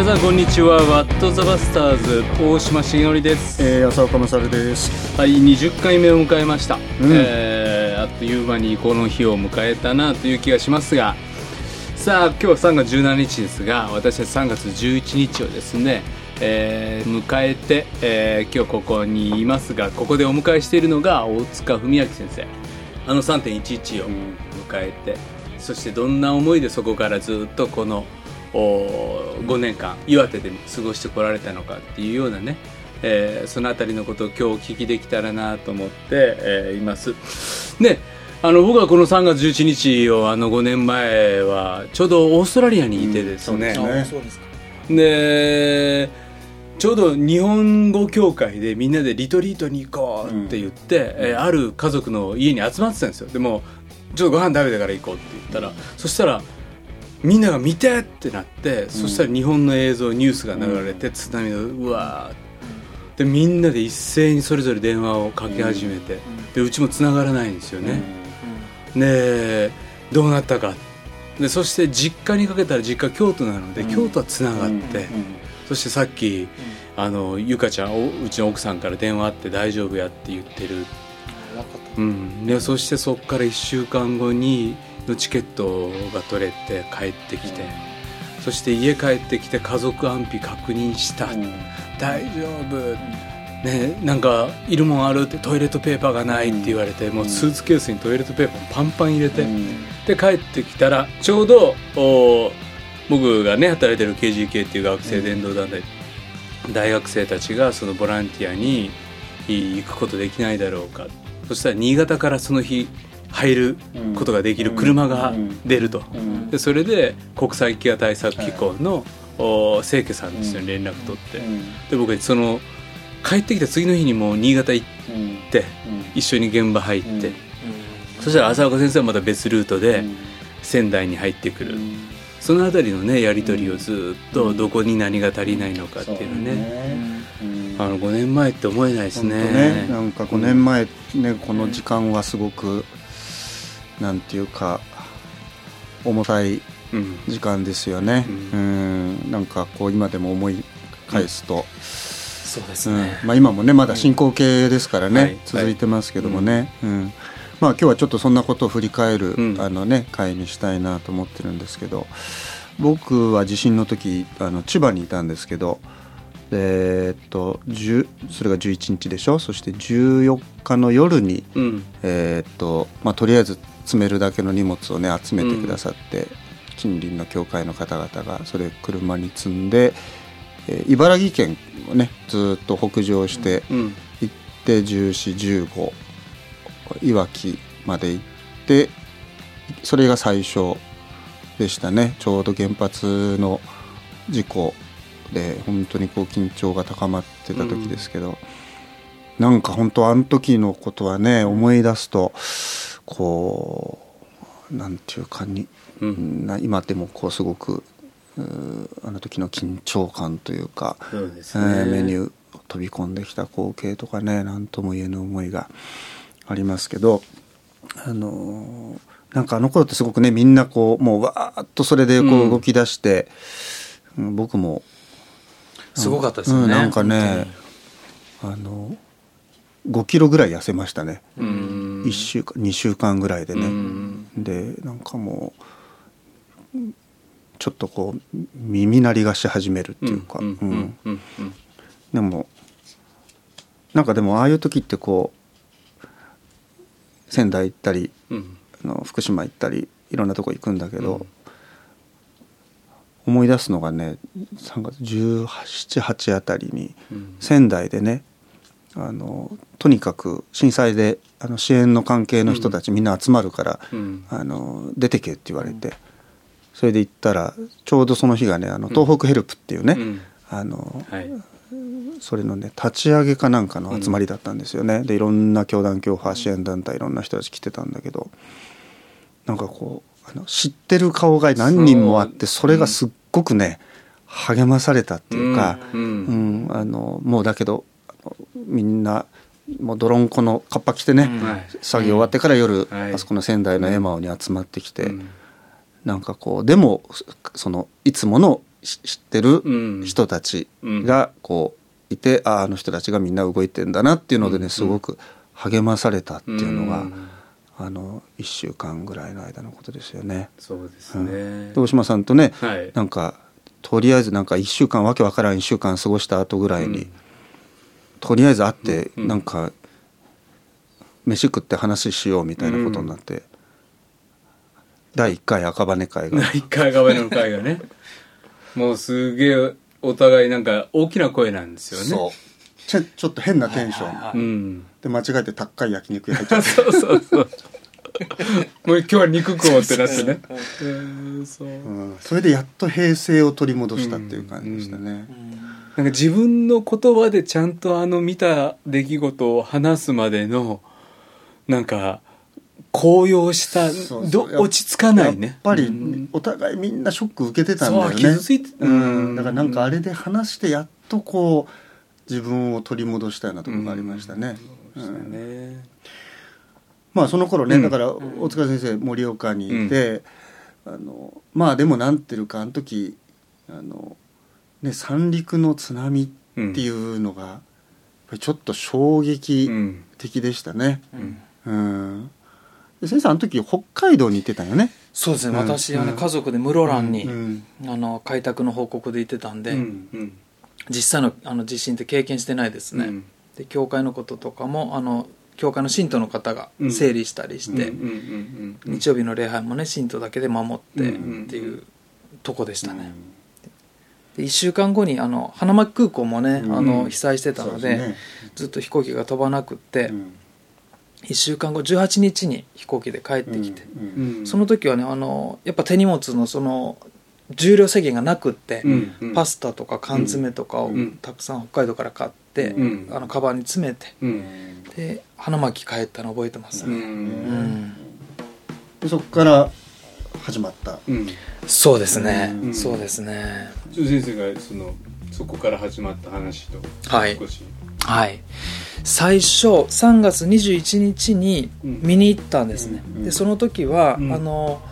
皆さんこんにちは。ワットザバスターズ大島重則です。えー、浅岡勝です。はい20回目を迎えました、ん。えーあっという間にこの日を迎えたなという気がしますが。さあ今日は3月17日ですが私たち3月11日をですね、えー迎えて、えー今日ここにいますがここでお迎えしているのが大塚文明先生。あの3.11を迎えて、そしてどんな思いでそこからずっとこのお5年間岩手で過ごしてこられたのかっていうようなね、えーそのあたりのことを今日お聞きできたらなと思って、えーいます。ねあの僕はこの3月11日をあの5年前はちょうどオーストラリアにいてですね、そうですね。そうでちょうど日本語協会でみんなでリトリートに行こうって言って、えーある家族の家に集まってたんですよ。でもちょっとご飯食べてから行こうって言ったら、そしたらみんなが見てってなって、そしたら日本の映像ニュースが流れて、津波のうわー。でみんなで一斉にそれぞれ電話をかけ始めて、でうちも繋がらないんですよね、でどうなったか。でそして実家にかけたら実家京都なので、京都はつながって、そしてさっき、あのゆかちゃんおうちの奥さんから電話あって大丈夫やって言ってる、うん、でそしてそこから1週間後にのチケットが取れて帰ってきて、そして家帰ってきて家族安否確認した、大丈夫、ね、なんかいるもんあるってトイレットペーパーがないって言われて、もうスーツケースにトイレットペーパーパンパン入れて、で帰ってきたらちょうどお僕がね働いてる KGK っていう学生伝道団体、大学生たちがそのボランティアにい行くことできないだろうか。そしたら新潟からその日入ることができる車が出ると、でそれで国際飢餓対策機構の、お清家さんですよ、連絡取って、で僕その帰ってきた次の日にもう新潟行って、一緒に現場入って、そしたら浅岡先生はまた別ルートで仙台に入ってくる、そのあたりのねやり取りをずっとどこに何が足りないのかっていうのね、あの5年前って思えないですね。ね。なんか5年前ねこの時間はすごくなんていうか重たいうん時間ですよね。ううん。なんかこう今でも思い返すと、そうですうん。ね。まあ、今もねまだ進行形ですからね、はい。続いてますけどもね、うん。まあ今日はちょっとそんなことを振り返る、うん。あのね会にしたいなと思ってるんですけど僕は地震の時あの千葉にいたんですけどでえっと10それが11日でしょ？そして14日の夜に、うん。えーっとまあ、とりあえず詰めるだけの荷物をね集めてくださって、近隣の教会の方々がそれ車に積んで、えー茨城県をねずーっと北上してうん。行って1415いわきまで行ってそれが最初でしたね。ちょうど原発の事故で本当にこう緊張が高まってた時ですけど、なんか本当あの時のことはね思い出すとこうなんていうかに、うん。な今でもこうすごくあの時の緊張感というか、そうですえね、ーメニュー飛び込んできた光景とかね何とも言えぬ思いがありますけどあのーなんかあの頃ってすごくねみんなこうもうわーっとそれでこう動き出して、うん僕もすごかったですよね。うんなんかねあの5キロぐらい痩せましたね、うん1週間2週間ぐらいでね、うん。でなんかもうちょっとこう耳鳴りがし始めるっていうか、でもなんかでもああいう時ってこう仙台行ったりうん。あの福島行ったりいろんなとこ行くんだけど、うん。思い出すのがね3月1718あたりにうん。仙台でねあのとにかく震災であの支援の関係の人たちみんな集まるから、うん。あの出てけって言われて、それで行ったらちょうどその日がねあの東北ヘルプっていうね、うん。あのはい。それのね立ち上げかなんかの集まりだったんですよね、でいろんな教団教派支援団体いろんな人たち来てたんだけどなんかこうあの知ってる顔が何人もあってそれがすっごくね励まされたっていうか、うん。うんあのもうだけどみんなもう泥んこのカッパ着てね、作業終わってから夜、はい。あそこの仙台のエマオに集まってきて、うん。なんかこうでもそのいつものし知ってるうん。人たちがこういて、あああの人たちがみんな動いてんだなっていうのでねすごく励まされたっていうのが、ん。あの1週間ぐらいの間のことですよね。そうですね、で大島さんとねはい。なんかとりあえずなんか1週間わけわからん1週間過ごした後ぐらいに、うんとりあえず会ってうんなんか飯食って話しようみたいなことになって、第1回赤羽会が。一回側の会がね。もうすげえお互いなんか大きな声なんですよね。そう。ちょちょっと変なテンション、で間違えて高い焼肉屋入っちゃって。そうそうそう もう今日は肉食おうってなってね。うん。そう。うん。それでやっと平静を取り戻したっていう感じでしたね、なんか自分の言葉でちゃんとあの見た出来事を話すまでのなんか高揚したど落ち着かないね。やっぱりうん。お互いみんなショック受けてたんだよね。傷ついてうん。だからなんかあれで話してやっとこう自分を取り戻したようなところがありましたね、そうしたね。まあその頃ね、うん。だから大塚先生盛岡にいて、あのまあでもなんていうかあの時あの、ね、三陸の津波っていうのが、ちょっと衝う撃ん。的でしたね。うん。うん。で先生あの時北海道に行ってたよね？そうですね、うん。私はね、うん家族で室蘭に、うん。あの開拓の報告で行ってたんで、実際のあの地震って経験してないですね、うん。で教会のこととかもあの教会の信徒の方がうん。整理したりして、日曜日の礼拝もね信徒だけで守ってうん。っていうとこでしたね、で1週間後にあの花巻空港もね、うん。あの被災してたのでね。ずっと飛行機が飛ばなくって、うん。1週間後18日に飛行機で帰ってきて、うんうんその時はねあのやっぱ手荷物のその重量制限がなくって、うん。うん。パスタとか缶詰とかをうん。たくさん北海道から買って、うん。あのカバンに詰めてうん。で花巻帰ったの覚えてますうね、そこから始まった。うん。そうですね、うん。そうですね。先生がそのそこから始まった話とはい。少し。はい。最初3月21日に見に行ったんですね、うん。でその時は、うん。あの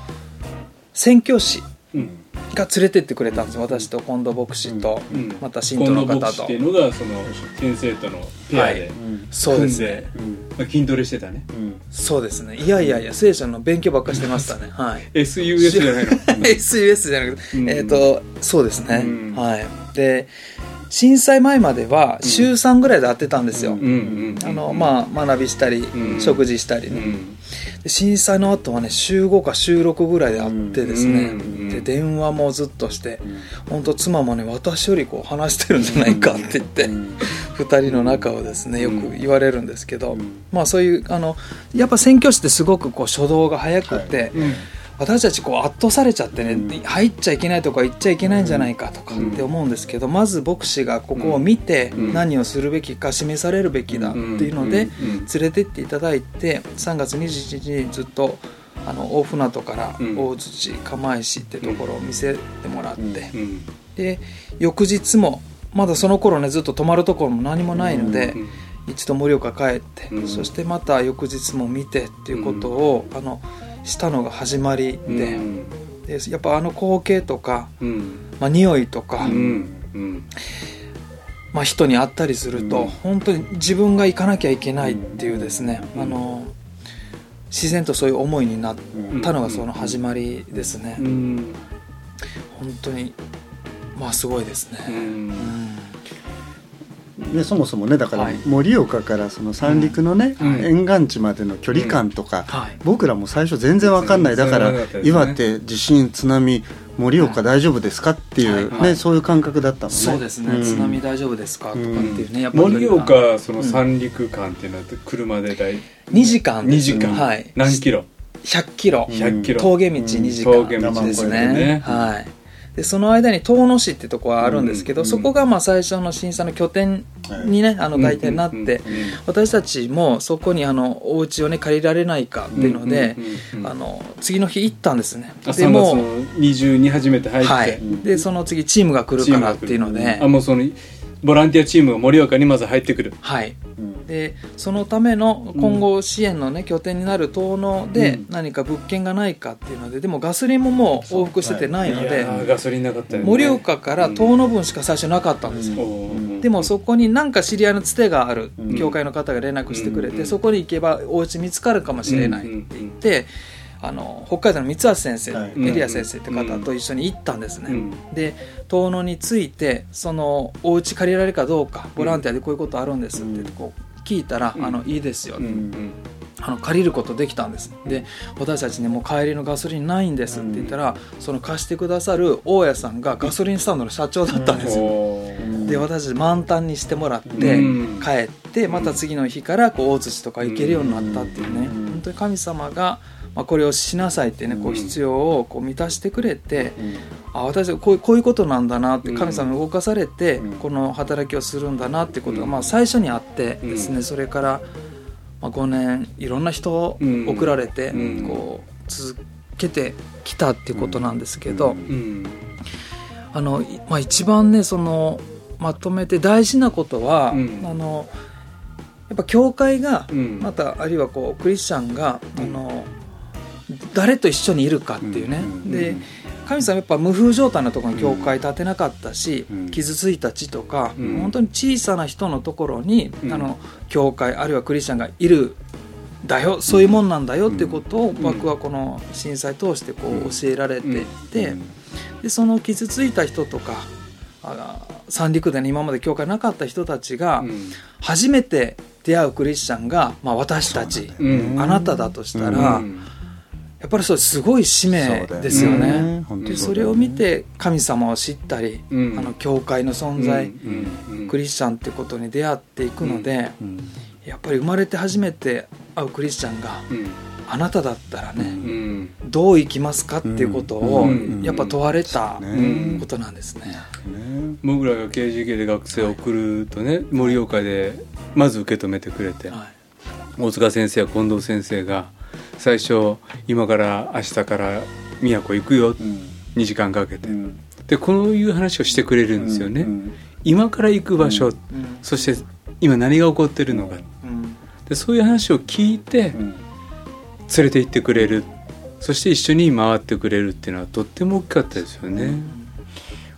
宣教師うんが連れてってくれたんですよ。私と近藤牧師と、うん。また信徒の方と。っていうのがその先生とのペアではい。そうですね。組んでまあ筋トレしてたね。そうですね。いやいやいや聖書の勉強ばっかしてましたね。はい。SUS じゃないの？SUS じゃなくて、うん。えっ、とそうですね、うん。はい。で震災前までは週3ぐらいで会ってたんですよ、あのまあ学びしたり、うん。食事したりね、震災の後はね週5か週6ぐらいで会ってですね、うんで電話もずっとして、本当妻もね私よりこう話してるんじゃないかって言って、2人の仲をですねよく言われるんですけど、うん。まあそういうあのやっぱ宣教師ってすごくこう初動が早くて、うん私たちこう圧倒されちゃってね、うん。入っちゃいけないとか行っちゃいけないんじゃないかとかって思うんですけど、まず牧師がここを見てうん。何をするべきか示されるべきだっていうので連れてっていただいて3月21日にずっとあの大船渡からうん。大槌釜石ってところを見せてもらって、うん。で翌日もまだその頃ねずっと泊まるところも何もないので、うん。一度盛岡帰って、うん。そしてまた翌日も見てっていうことを、あのしたのが始まりで,、うん。でやっぱあの光景とか、うん。まあ、匂いとか、うん。うん。まあ、人に会ったりすると、うん。本当に自分が行かなきゃいけないっていうですね、うん。あの自然とそういう思いになったのがその始まりですね、うん。本当にまあすごいですね、うんうんでそもそもねだからはい。盛岡からその三陸のね、うん。沿岸地までの距離感とか、はい。僕らも最初全然わかんない。だから岩手地震津波盛岡大丈夫ですかっていう、はい。ねそういう感覚だったもんね。そうですね、ん。津波大丈夫ですかとかっていうね、やっぱ盛り岡その三陸間っていうのは車で大2時間2時間。はい。何キロ？100キロ、100キロ。峠道2時間峠道ですね。はいでその間に遠野市ってとこはあるんですけど、うんそこがまあ最初の震災の拠点にね、あの外点になって、私たちもそこにあのお家をね借りられないかっていうので、あの次の日行ったんですね。あ3でも月の20に初めて入って、はい、でその次チームが来るからっていうので。あもうそのボランティアチームが盛岡にまず入ってくる。はいでそのための今後支援の、ね拠点になる遠野でうん。何か物件がないかっていうのででもガソリンももう往復しててないので、いやーガソリンなかったよね。盛岡から遠野分しか最初なかったんですよ、おーでもそこになんか知り合いのつてがあるうん。教会の方が連絡してくれて、うん。そこに行けばお家見つかるかもしれないって言って、あの北海道の三橋先生、はい。エリア先生って方と一緒に行ったんですね、うん。で遠野についてそのお家借りられるかどうかボランティアでこういうことあるんですってこう聞いたら、うん。あのいいですよ、うんうん。あの借りることできたんです。で私たちにもう帰りのガソリンないんですって言ったら、その貸してくださる大家さんがガソリンスタンドの社長だったんです。よ、おー。で私たち満タンにしてもらって、うん。帰ってまた次の日からこう大槌とか行けるようになったっていうね、うん。本当に神様が、まあ、これをしなさいってねこう必要をこう満たしてくれて、あ私こういうこういうことなんだなって神様に動かされて、うん。この働きをするんだなってことが、うん。まあ、最初にあってですね、うん。それから、まあ、5年いろんな人をうん。送られて、うん。こう続けてきたっていうことなんですけど、あの、いまあ、一番ねそのまとめて大事なことは、うん。あのやっぱ教会が、うん。またあるいはこうクリスチャンが、あの誰と一緒にいるかっていうね、うんで神様やっぱ無風状態のところに教会建てなかったし、うん傷ついた地とか、うん。本当に小さな人のところに、うん。あの教会あるいはクリスチャンがいるだよそういうもんなんだよっていうことを、ん。僕はこの震災通してこう教えられていて、うん。でその傷ついた人とかあ三陸で、ね、今まで教会なかった人たちがうん。初めて出会うクリスチャンが、まあ、私たち、うんあなただとしたら、うんやっぱりそれすごい使命ですよね。ね。本当でそれを見て神様を知ったり、うん。あの教会の存在、うんうんクリスチャンってことに出会っていくので、うんやっぱり生まれて初めて会うクリスチャンがうん。あなただったらね、うん。どう生きますかっていうことを、うんやっぱ問われたね。ことなんですね。ね僕らが KGK で学生を送るとね盛岡でまず受け止めてくれてはい。大塚先生や近藤先生が最初今から明日から宮古行くよ。うん。2時間かけて。うん。でこういう話をしてくれるんですよね、うん今から行く場所、うんうん。そして今何が起こってるのか。うん。でそういう話を聞いてうん。連れて行ってくれる。そして一緒に回ってくれるっていうのはとっても大きかったですよね。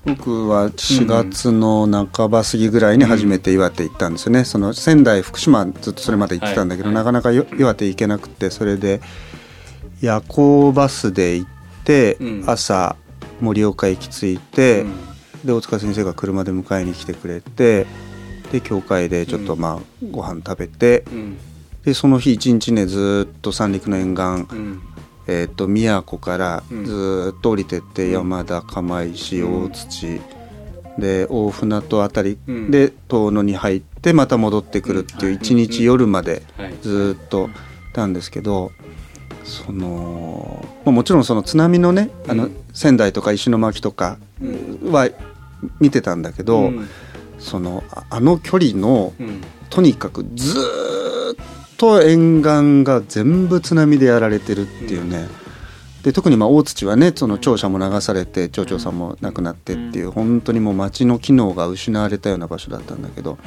僕は4月の半ば過ぎぐらいに初めて岩手行ったんですよね、その仙台福島ずっとそれまで行ってたんだけど、はい。なかなかよ岩手行けなくてそれで夜行バスで行って、うん。朝盛岡駅着いて、で大塚先生が車で迎えに来てくれてで教会でちょっとまあご飯食べて、うん。でその日一日ねずっと三陸の沿岸、うんえー、と宮古からうん。ずっと降りてって、うん。山田釜石うん。大土、で大船渡あたりうん。で遠野に入ってまた戻ってくるっていう一日夜まではい。ずっといたんですけどそのまあもちろんその津波のねあのうん。仙台とか石巻とかうん。は見てたんだけど、うん。そのああの距離のうん。とにかくずーっと沿岸が全部津波でやられてるっていうね、で特にまあ大土はねその庁舎も流されて町長さんも亡くなってっていう本当にもう町の機能が失われたような場所だったんだけど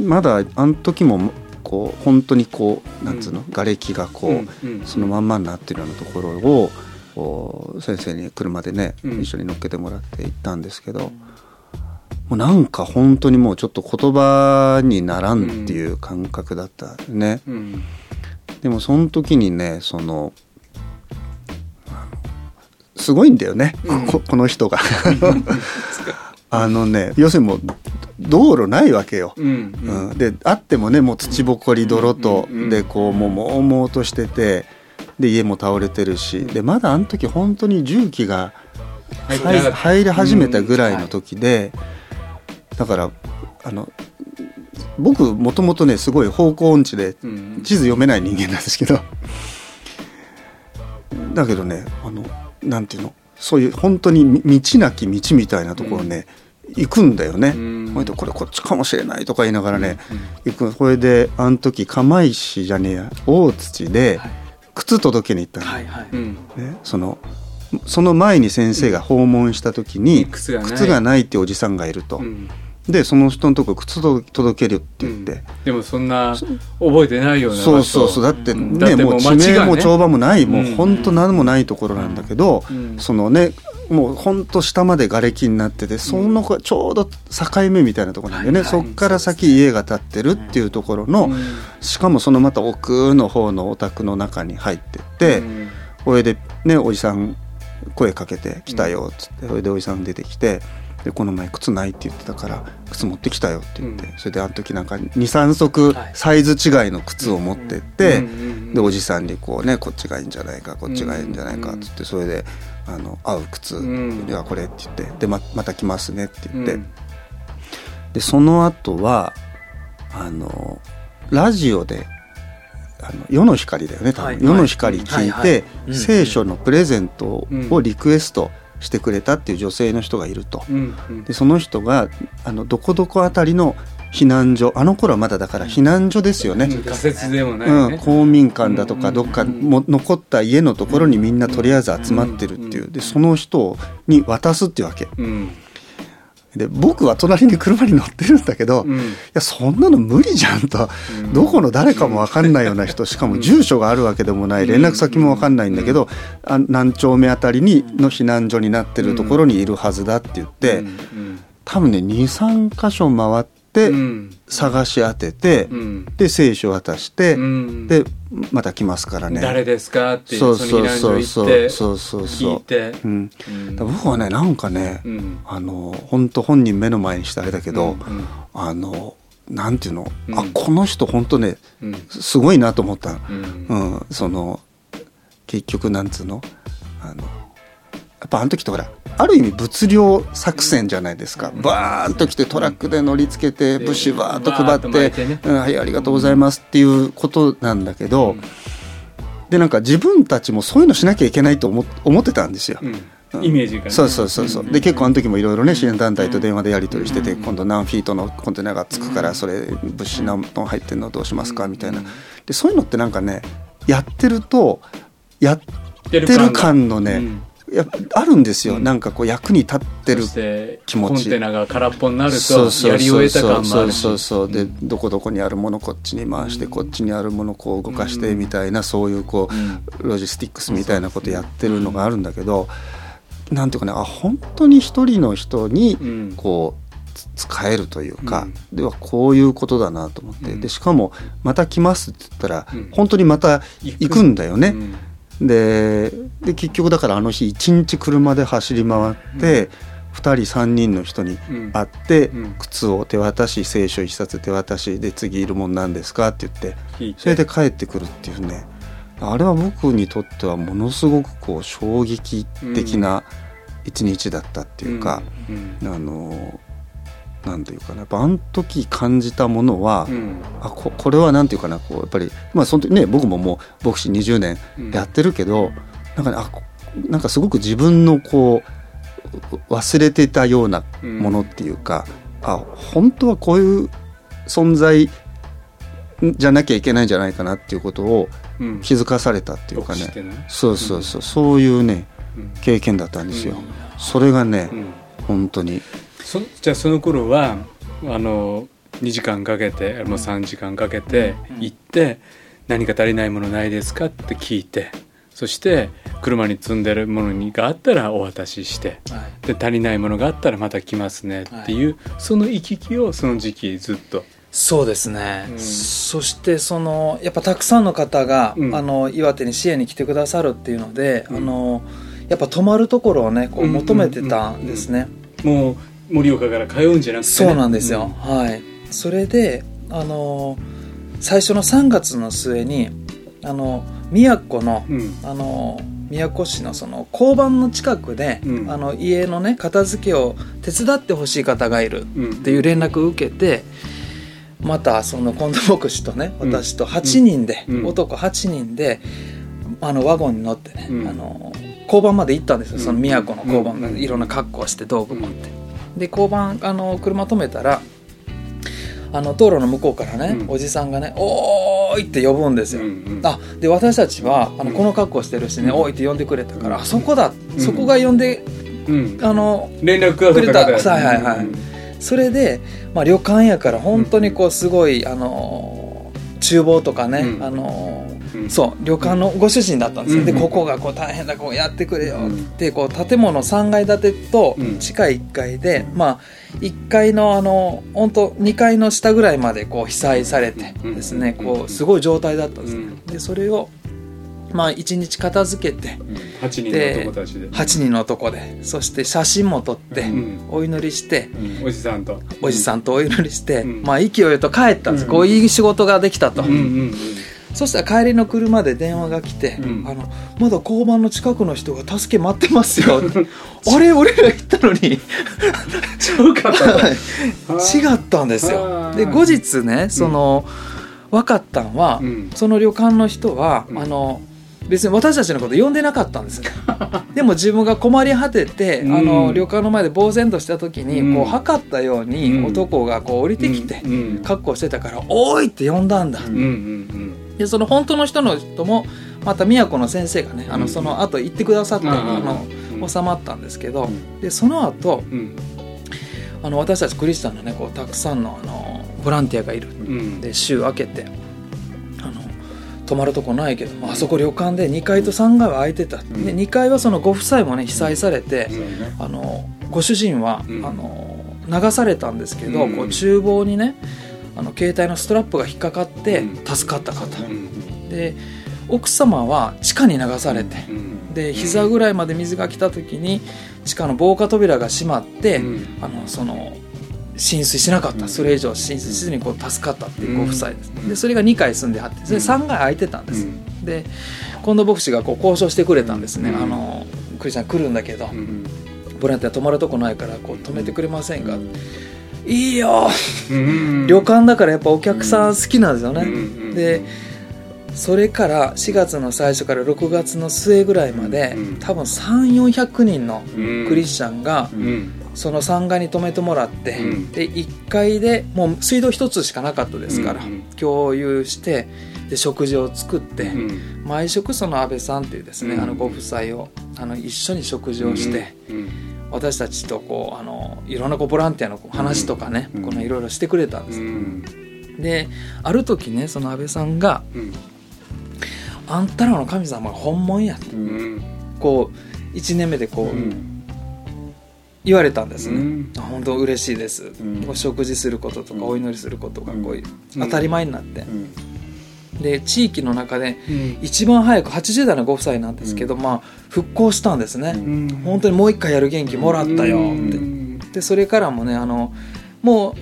まだあの時もこう本当にこうなんつうの、瓦礫がこう、そのまんまになってるようなところを先生に車でね、うん。一緒に乗っけてもらって行ったんですけど。もうなんか本当にもうちょっと言葉にならんっていう感覚だったね、うん。でもその時にねそのすごいんだよね、うん。ここの人が。あのね要するにもう道路ないわけよ、うんうん。であってもねもう土ぼこり泥と、うんうんでこうもうもうもうとしててで家も倒れてるしでまだあの時本当に重機が入り始めたぐらいの時で、だからあの僕もともとねすごい方向音痴でうん。地図読めない人間なんですけど。だけどねあのなんていうのそういう本当にみ道なき道みたいなところね、行くんだよね。うん。これこっちかもしれないとか言いながらね、行く。これであの時釜石じゃねえや大土ではい。靴届けに行ったの、はいはい。うん。ね、そのその前に先生が訪問した時に、靴がない。靴がないっておじさんがいると、うんでその人のとこ靴と届けるって言って、でもそんな覚えてないようなそうそうそう。だってん。ねもう地名も帳場もない、もううん。本当何もないところなんだけど、うん。そのねもう本当下まで瓦礫になっててその子ちょうど境目みたいなところなんでね、はいそっから先家が建ってるっていうところの、うんしかもそのまた奥の方のお宅の中に入ってって、うん。これでねおじさん声かけて「来たよ」っつって。それでおじさん出てきて「でこの前靴ないって言ってたから靴持ってきたよ」って言って、うん。それであの時なんか23足はい。サイズ違いの靴を持ってって、うんうんでおじさんにこうねこっちがいいんじゃないかこっちがいいんじゃないかっつってそれであの合う靴うんではこれって言ってでままた来ますねって言って、うん。でその後はあのラジオであの世の光だよね多分、はい世の光聞いて、聖書のプレゼントをリクエストしてくれたっていう女性の人がいると。うんうん。でその人があのどこどこあたりの避難所あの頃はまだだから避難所ですよね、仮説でもないうん、ね、公民館だとかうんどっかも残った家のところにみんなとりあえず集まってるっていう。でその人に渡すっていうわけ。うんで僕は隣に車に乗ってるんだけど、いうん。やそんなの無理じゃんと、うん。どこの誰かも分かんないような人 しかも住所があるわけでもない。連絡先も分かんないんだけど、あ何丁目あたりにの避難所になってるところにいるはずだって言って、うん。多分ね23箇所回ってうん探し当てて、うん。で聖書渡して、うん。でまた来ますからね。誰ですか？ってそうそうそうそうそうそうそ聞いうてうん、僕はねなんかね、うん。あの本当本人目の前にしてあれだけど、あのなんていうの、うん。あこの人本当ねうん。すごいなと思ったの、うん。うん、その結局なんつうの？あのやっぱあの時ってほらある意味物量作戦じゃないですか、バーンと来てトラックで乗りつけてで物資バーンと配ってね。うんはいありがとうございますっていうことなんだけど、でなんか自分たちもそういうのしなきゃいけないと思思ってたんですよ。うん。イメージがね。そうそうそうそう。で結構あの時もいろいろね支援団体と電話でやり取りしてて今度何フィートのコンテナがつくからそれ物資何トン入ってるのどうしますかみたいな。でそういうのってなんかねやってるとやってる感のねぱあるんですよ。なんかこう役に立ってる気持ち。コンテナが空っぽになるそうそうとやり終えた感もあそうるしそう。そうでどこどこにあるものこっちに回してこっちにあるものこう動かしてみたいなそういうこうロジスティックスみたいなことやってるのがあるんだけどなんていうかねあ本当に一人の人にうん。こうつ使えるというか、うん。ではこういうことだなと思って、うん。でしかもまた来ますって言ったら、うん。本当にまた行くんだよね。うんでで結局だからあの日一日車で走り回って、2人3人の人にうん。会って、うん。靴を手渡し聖書一冊手渡しで次いるもんなんですかって言ってそれで帰ってくるっていうね。あれは僕にとってはものすごくこう衝撃的な一日だったっていうか、うん。あのなんていうかなやっぱあの時感じたものは、うん。あここれはなんていうかなこうやっぱりまあその時ね僕ももう牧師20年やってるけど、なんかねあこなんかすごく自分のこう忘れてたようなものっていうか、あ本当はこういう存在じゃなきゃいけないんじゃないかなっていうことをうん。気づかされたっていうかね、牧師ってね。そうそうそう、そういうねうん。経験だったんですよ。うん。それがね、うん。本当にそじゃあその頃はあの2時間かけてもう3時間かけて行って何か足りないものないですかって聞いてそして車に積んでるものにがあったらお渡ししてはい。で足りないものがあったらまた来ますねっていう、その行き来をその時期ずっと。そうですね、うん。そしてそのやっぱたくさんの方が、うん。あの岩手に支援に来てくださるっていうので、うん。あのやっぱ泊まるところをねこううん。求めてたんですね、もう盛岡から通うんじゃなくて、ね、そうなんですよ、はい。それであの最初の3月の末にあの宮古のうん、うんあの宮古市のその交番の近くで、うん。あの家のね片付けを手伝ってほしい方がいるうん。っていう連絡を受けてまたその近藤牧師とねうん。私と8人で、うん。男8人であのワゴンに乗ってね、うん。あの交番まで行ったんですよ、うん。その宮古の交番、うんいろんな格好をして道具持って、で交番あの車止めたらあの道路の向こうからね、うん。おじさんがね「おーい!」って呼ぶんですよ、うんうん。あで私たちはあのうん。この格好してるしね「うん。おい!」って呼んでくれたから、うん。あそこだ、うん。そこが呼んでうん、あの連絡くれた。はいはいはい。うん。それで、まあ、旅館やから本当にこうすごい、あの厨房とかね、うん。あのうん。そう旅館のご主人だったんですよ、うん。でここがこう大変だこうやってくれよ。ってこう建物3階建てとうん。地下1階で、まあ1階のあの本当2階の下ぐらいまでこう被災されてですね、うん。こうすごい状態だったんです。ね、うん。でそれをまあ1日片付けて8人の男たちで。8人の男でそして写真も撮って、うん。お祈りして、おじさんと。おじさんとお祈りして、うん。まあ勢いよと帰ったんです、うん。こういい仕事ができたと、うんうんそしたら帰りの車で電話が来て、うん。あのまだ交番の近くの人が助け待ってますよ あれ？俺ら行ったのに。違ったはい。違ったんですよ。で後日ねその、分かったんは、うん。その旅館の人は、うん。あの別に私たちのこと呼んでなかったんです。よ でも自分が困り果てて、うん。あの旅館の前で呆然とした時に、うん。こう測ったように、うん。男がこう降りてきて、うん。うん。格好してたから「おーい!」って呼んだんだ、うんうんでその本当の人の人もまた宮古の先生がねあのうん。その後行ってくださって、うんあのうん。収まったんですけど、うん。でその後うん。あの私たちクリスチャンのねこうたくさんのあのボランティアがいる。うん。で週明けてあの泊まるとこないけどもあそこ旅館で2階と3階は空いてた、ん。で2階はそのご夫妻もね被災されて、うんあのご主人は、うん。あの流されたんですけど、うん。こう厨房にねあの携帯のストラップが引っかかってうん。助かった方、うん。で奥様は地下に流されて、うん。で膝ぐらいまで水が来た時に地下の防火扉が閉まって、うん。あのその浸水しなかった、うん。それ以上浸水せずにこう助かったっていうご夫妻です、うん。でそれが2階住んではってそれ3階空いてたんです、で近藤牧師がこう交渉してくれたんですね、うん。あのクリスチャン来るんだけど、うん。ボランティア泊まるとこないからこう止めてくれませんか、いいよ。うん。旅館だからやっぱお客さん好きなんですよね、うんでそれから4月の最初から6月の末ぐらいまで、うん。多分3400人のうん。クリスチャンがうん。その3階に泊めてもらって、うん。で1階でもう水道1つしかなかったですから、うん共有してで食事を作って、うん。毎食その安倍さんっていうですね、うん。あのご夫妻をあの一緒に食事をして、うん私たちとこうあのいろんなこうボランティアの話とかね、うん。このいろいろしてくれたんです、うん。である時ねその安倍さんがうん「あんたらの神様が本物や」ってうん。こう1年目でこう、うん。言われたんですね、うん。あ本当嬉しいです、ん。お食事することとかうん。お祈りすることがこういううん。当たり前になって、うんで地域の中でうん。一番早く80代のご夫妻なんですけど、まあ復興したんですね、うん。本当にもう一回やる元気もらったよって、うん。でそれからもねあのも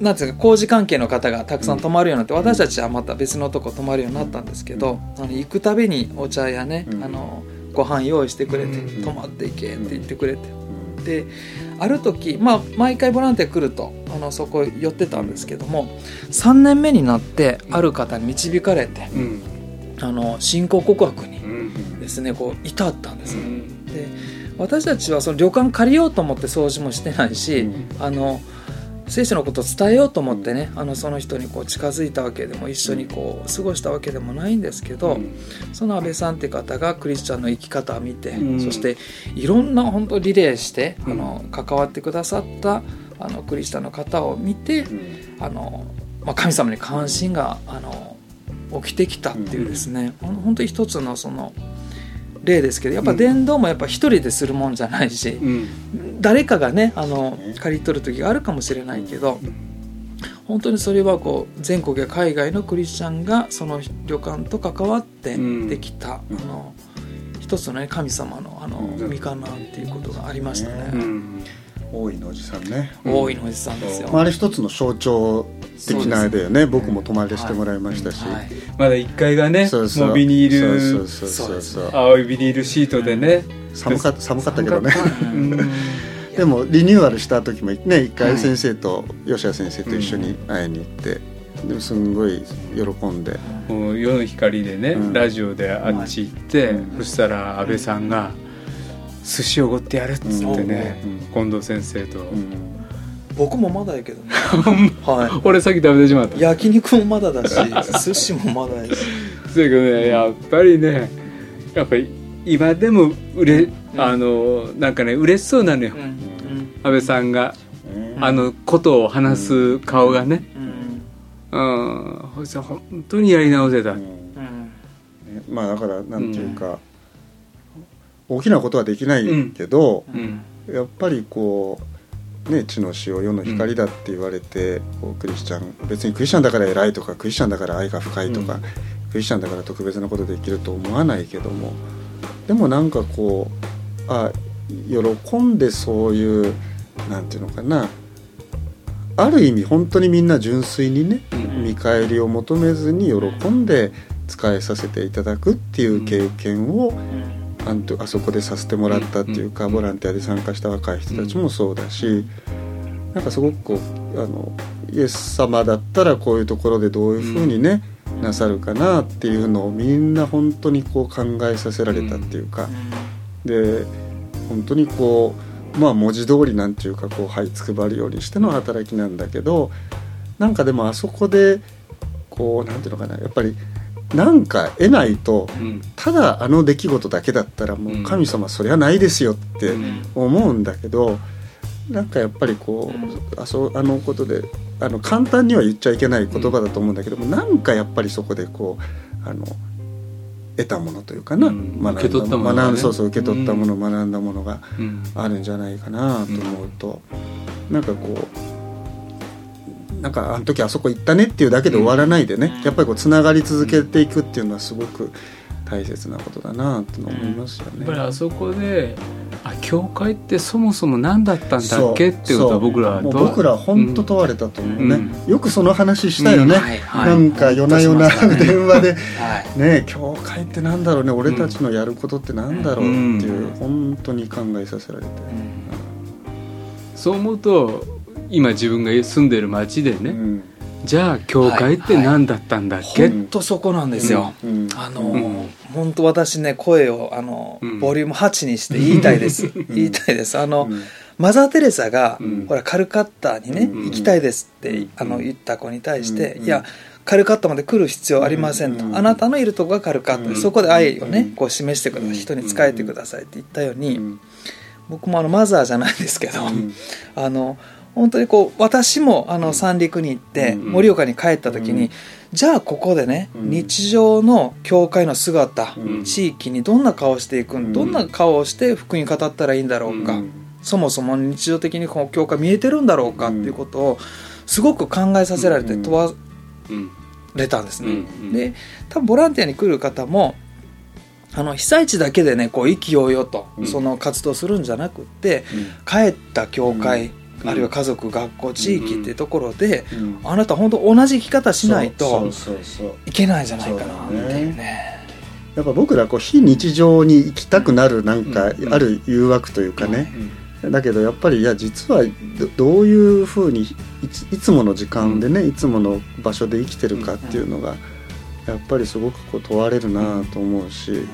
うなんていうか工事関係の方がたくさん泊まるようになって、私たちはまた別のとこ泊まるようになったんですけど、あの行くたびにお茶やね、うん。あのご飯用意してくれて、うん。泊まっていけって言ってくれて、うんである時、まあ、毎回ボランティア来るとあのそこ寄ってたんですけども3年目になってある方に導かれてうん。あの信仰告白にうん。ですねこう至ったんですね、うん。で私たちはその旅館借りようと思って掃除もしてないし、うん。あの聖書のことを伝えようと思ってね、あのその人にこう近づいたわけでも一緒にこう過ごしたわけでもないんですけど、その安倍さんって方がクリスチャンの生き方を見て、うん。そしていろんな本当リレーして、うん。あの関わってくださったあのクリスチャンの方を見て、うん。あのまあ、神様に関心があの起きてきたっていうですね、ほん本当に一つのその例ですけどやっぱ伝道もやっぱ一人でするもんじゃないし、うん。誰かがねあのね。借り取る時があるかもしれないけど本当にそれはこう全国や海外のクリスチャンがその旅館と関わってうん。できた、うんあの一つの、ね、神様のあのうん。身かなっていうことがありましたね。うん。大いのおじさんね。大いのおじさんですよ。まああれ一つの象徴的なあれだよね。僕も泊まりしてもらいましたし。はい。まだ1階がねそうそう。もうビニールそうそうそう青いビニールシートでね。寒か寒かったけどね。でもリニューアルした時もね一回先生と吉谷先生と一緒に会いに行って、でもすんごい喜んで。もう夜の光でね、うん。ラジオであっち行って、うん。そしたら安倍さんが「寿司おごってやる」っつってね、近藤先生と、うん僕もまだやけどね。は俺さっき食べてしまった。い。焼肉もまだだし、寿司もまだやし。そやけどねやっぱりねやっぱり今でもうれ、ん。あのなんかね嬉しそうなのよ、うん。うん。安倍さんがねあのことを話す顔がね。うん。うん。本当にやり直せた、うん。うん。ねまあだからなんていうか、大きなことはできないけど、うん。やっぱりこうね地の塩世の光だって言われて、こうクリスチャン別にクリスチャンだから偉いとかクリスチャンだから愛が深いとか、うんクリスチャンだから特別なことできると思わないけどもでもなんかこうあ喜んでそういうなんていうのかなある意味本当にみんな純粋にねうん見返りを求めずに喜んで使えさせていただくっていう経験を、あんとあそこでさせてもらったっていうか、うんボランティアで参加した若い人たちもそうだし、なんかすごくこうあのイエス様だったらこういうところでどういうふうにね、なさるかなっていうのをみんな本当にこう考えさせられたっていうか、で本当にこうまあ文字通りなんていうかこう這いつくばるようにしての働きなんだけどなんかでもあそこでこうなんていうのかなやっぱりなんか得ないとうん。ただあの出来事だけだったらもう神様そりゃないですよってうん。思うんだけどなんかやっぱりこうあそうあのことであの簡単には言っちゃいけない言葉だと思うんだけどもなんかやっぱりそこでこうあの得たものというかな、うん。学んだ受け取ったものがね。学んそうそう受け取ったもの、学んだものがうん。あるんじゃないかなと思うと、なんかこうなんかあの時あそこ行ったねっていうだけで終わらないでね、うん。やっぱりこうつながり続けていくっていうのはすごく大切なことだなと思いますよね。やっぱりあそこであ教会ってそもそも何だったんだっけっていうことは僕らはもう僕ら本当問われたと思うね、うよくその話したよね、うん。はいはい。なんか夜な夜なね。電話で。はい。ね教会ってなんだろうね。俺たちのやることってなんだろうっていう、うん。本当に考えさせられて、そう思うと今自分が住んでる町でね、うん。じゃあ教会って何だったんだっけ、本当そこなんですよ、うん。あの、うん。本当私ね声をあの、うん。ボリューム8にして言いたいです。言いたいです。あの、うん。マザー・テレサが、うん。ほらカルカッタにね、うん。行きたいですって、うん。あの言った子に対して、うん。いやカルカッタまで来る必要ありませんと、うん。あなたのいるとこがカルカッタ。で、うん。そこで愛をね、うん。こう示してください。人に仕えてくださいって言ったように、うん。僕もあのマザーじゃないんですけど、うん。あの本当にこう私もあの三陸に行ってうん盛岡に帰った時に、うん。じゃあここでね、うん。日常の教会の姿、うん。地域にどんな顔をしていく、うん。どんな顔をして福音語ったらいいんだろうか、うん。そもそも日常的にこの教会見えてるんだろうかっていうことをすごく考えさせられてうん。問わうんれたんですね。うん。で多分ボランティアに来る方もあの被災地だけでねこう意気揚々とうん。その活動するんじゃなくって、うん。帰った教会、うんあるいは家族学校地域っていうところで、うん。あなた本当同じ生き方しないとそうそうそう。いけないんじゃないかなっていうね。ね。やっぱ僕らこう非日常に生きたくなるなんかうん。ある誘惑というかね、だけどやっぱりいや実はどどういうふうにいついつもの時間でね、いつもの場所で生きてるかっていうのがやっぱりすごくこう問われるなと思うし、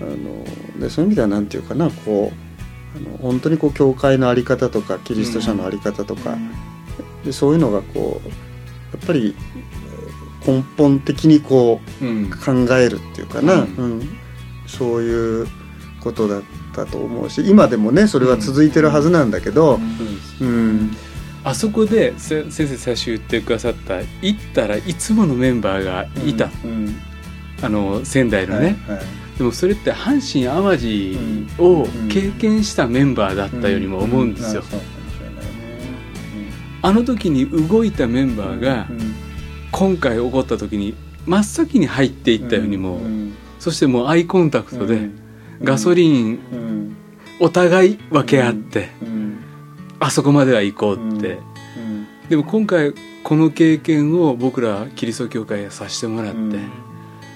あのでそういう意味ではなんていうかなこうあの本当にこう教会の在り方とかキリスト者の在り方とか、でそういうのがこうやっぱり根本的にこううん。考えるっていうかな、ううん。んそういうことだったと思うし今でもねそれは続いてるはずなんだけど、うん。あそこでせ先生最初言ってくださった行ったらいつものメンバーがいた、うん。あの仙台のね、はいはいでもそれって阪神・淡路を経験したメンバーだったようにも思うんですよ、あの時に動いたメンバーがうん。今回起こった時に真っ先に入っていったようにも、うん。そしてもうアイコンタクトで、うん。ガソリンうん。お互い分け合って、うん。あそこまでは行こうって、うん。でも今回この経験を僕らキリスト教会へさせてもらって、うん。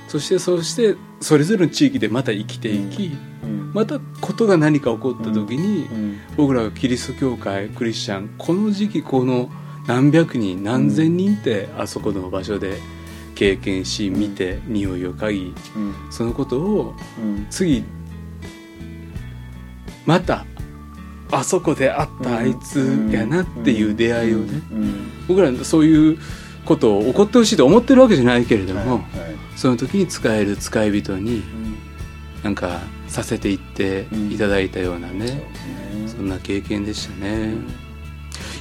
そしてそしてそれぞれの地域でまた生きていき、うん。またことが何か起こった時に、うん。僕らがキリスト教会クリスチャンこの時期この何百人何千人ってあそこの場所で経験し見て匂いを嗅ぎうん。そのことをうん。次またあそこで会ったあいつやなっていう出会いをね。うん。僕らそういうことを起こってほしいと思ってるわけじゃないけれども、はいはいその時に使える使い人にうん。なんかさせていっていただいたようなね、そんな経験でしたね。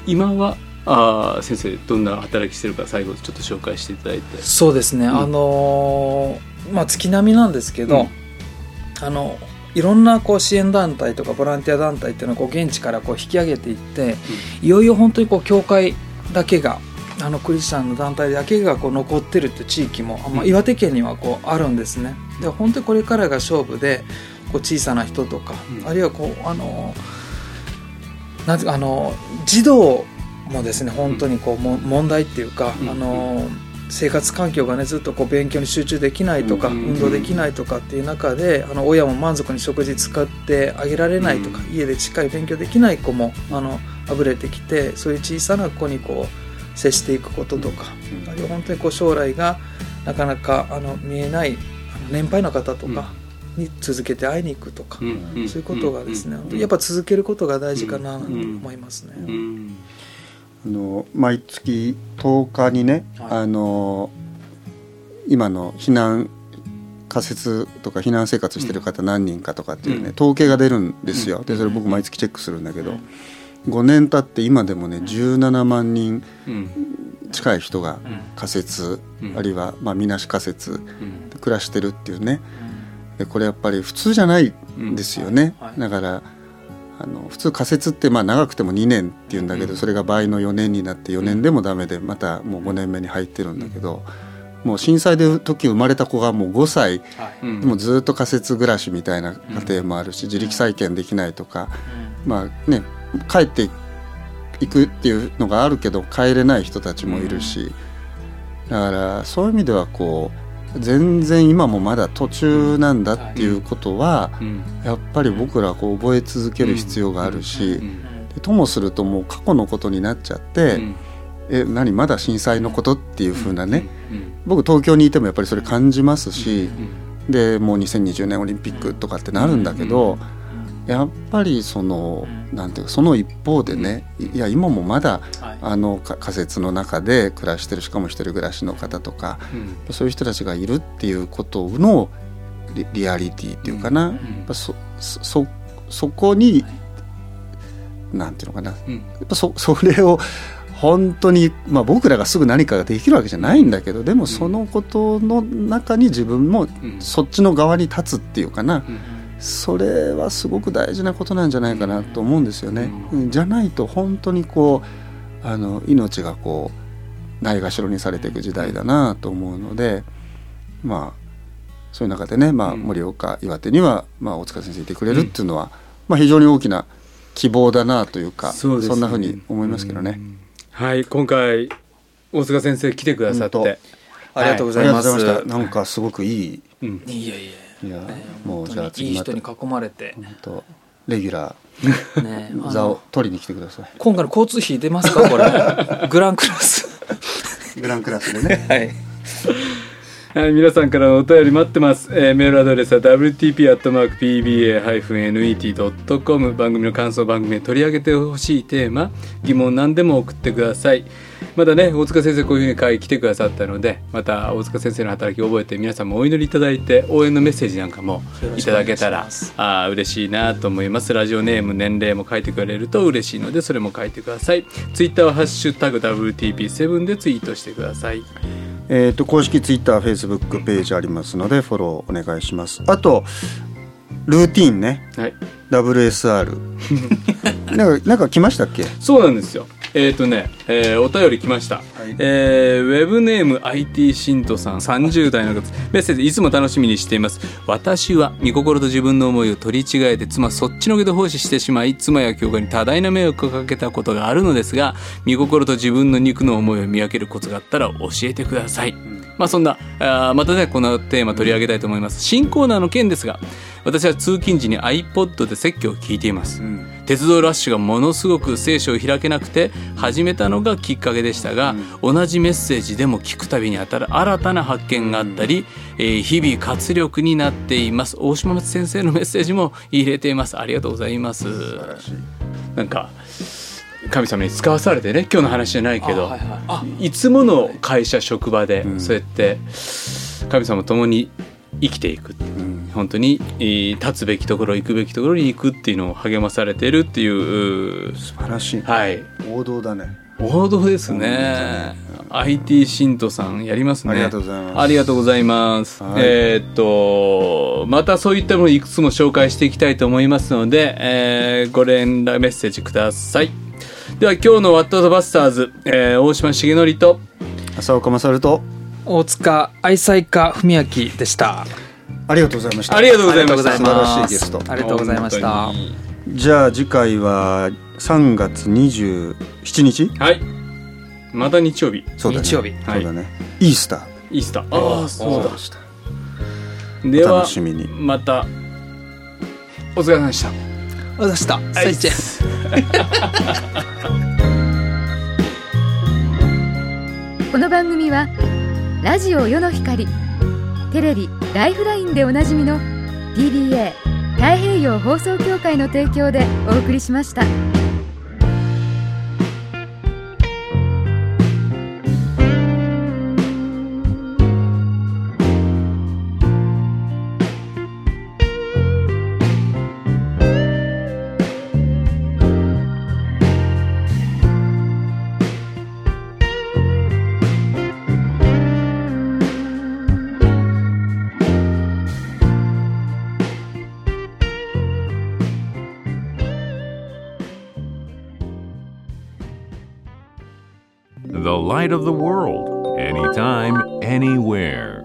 今はあ先生どんな働きしてるか最後ちょっと紹介していただいて。そうですね、ん。あのーまあ月並みなんですけど、あのいろんなこう支援団体とかボランティア団体っていうのをこう現地からこう引き上げていって、いよいよ本当にこう教会だけがあのクリスチャンの団体だけがこう残ってるって地域も、まあ、うん。岩手県にはこうあるんですね。で本当にこれからが勝負でこう小さな人とか、うん。あるいはこうあのなんあの児童もですね本当にこうも問題っていうか、うん。あの生活環境がねずっとこう勉強に集中できないとか、うん。運動できないとかっていう中であの親も満足に食事使ってあげられないとか、う家でしっかり勉強できない子もあのあぶれてきてそういう小さな子にこう接していくこととか、あるいは本当にこう将来がなかなかあの見えない年配の方とかに続けて会いに行くとか、うんそういうことがですね、うんやっぱ続けることが大事かなと思いますね。うん。あの毎月10日にね、はい。あの今の避難仮設とか避難生活してる方何人かとかっていうね、うん。統計が出るんですよ、うん。でそれ僕毎月チェックするんだけど、うん5年経って今でもね17万人うん。近い人がうん。仮設、うん。あるいはまあみなし仮設うん。で暮らしてるっていうね。でこれやっぱり普通じゃないんですよね、だからあの普通仮設ってまあ長くても2年っていうんだけど、うん。それが倍の4年になって4年でもダメでまたもう5年目に入ってるんだけど、もう震災で時生まれた子がもう5歳はい。うずっと仮設暮らしみたいな家庭もあるし、自力再建できないとか、まあね帰っていくっていうのがあるけど帰れない人たちもいるし、だからそういう意味ではこう全然今もまだ途中なんだっていうことは、うん。やっぱり僕らはこう覚え続ける必要があるし、ともするともう過去のことになっちゃって、うん。え何まだ震災のことっていう風なね、うん。僕東京にいてもやっぱりそれ感じますし、うん。でもう2020年オリンピックとかってなるんだけど、やっぱりそのなんていうかその一方でね、いや今もまだはい。あのか仮設の中で暮らしてるしかも一人暮らしの方とかうん。そういう人たちがいるっていうことのリリアリティっていうかな、そそそそこに、なんていうのかな。やうん。っぱそそれを本当に、まあ、僕らがすぐ何かができるわけじゃないんだけどでもそのことの中に自分もうん。そっちの側に立つっていうかな、うんそれはすごく大事なことなんじゃないかなと思うんですよね。じゃないと本当にこうあの命がこうないがしろにされていく時代だなと思うのでまあそういう中でね、まあ、うん。盛岡岩手には、まあ、大塚先生いてくれるっていうのは、まあ、非常に大きな希望だなというかそんなふうに思いますけどね。うん。はい今回大塚先生来てくださっ本てありがとうごありがざい。ます。とうございました。なんかすごくいい。うん。いやいやいや、ねもうじゃあ本当にいい人に囲まれて、本当レギュラー 座をの取りに来てください。今回の交通費出ますか？これ グランクラスグランクラスでね。はいはい、皆さんからのお便り待ってます。えーメールアドレスは wtp.pba-net.com 番組の感想、番組で取り上げてほしいテーマ、疑問何でも送ってください。まだね、大塚先生こういうふうに会来てくださったので、また大塚先生の働きを覚えて皆さんもお祈りいただいて、応援のメッセージなんかもいただけたらあー嬉しいなと思います。ラジオネーム、年齢も書いてくれると嬉しいので、それも書いてください。ツイッターはハッシュタグ WTP7 でツイートしてください。えー、と公式ツイッターフェイスブックページありますのでフォローお願いしますあとルーティーンねはい。WSR なんかなんか来ましたっけ？そうなんですよ。えっ、とね、えーお便り来ました。えーウェブネーム IT シントさん30代の方。メッセージいつも楽しみにしています。私は見心と自分の思いを取り違えて妻そっちのけで奉仕してしまい妻や教会に多大な迷惑をかけたことがあるのですが見心と自分の肉の思いを見分けるコツがあったら教えてください、まあそんなあーまたねこのテーマ取り上げたいと思います。新コーナーの件ですが私は通勤時に iPod で説教を聞いています、鉄道ラッシュがものすごく聖書を開けなくて始めたのがきっかけでしたが、同じメッセージでも聞くたびに新新たな発見があったり、えー日々活力になっています。大島松先生のメッセージも入れています。ありがとうございます。なんか神様に使わされてね今日の話じゃないけど、あはいはい。あ。いつもの会社職場でうん。そうやって神様と共に生きていく、う。ん本当にえー立つべきところ行くべきところに行くっていうのを励まされてるっていうう素晴らしい、はい。王道だね。王道ですね。IT 信徒さんやりますね。ありがとうございます。ありがとうございます、はい。えーっとまたそういったものいくつも紹介していきたいと思いますので、えーご連絡メッセージください。では今日の「ワットバスターズ」えー大島重則と浅岡勝と大塚愛妻家文明でしたありがとうございました。ありがとうございました。素晴らしいゲスト。ありがとうございました。じゃあ次回は3月27日？はい。また日曜日。そうだね。日曜日。そうだね、イースター。イースター。ああそうだ。おでは楽しみに。またお疲れ様でした。あざした。再见 この番組はラジオ世の光テレビ「ライフライン」でおなじみの TBA 太平洋放送協会の提供でお送りしました。Of the world, anytime, anywhere.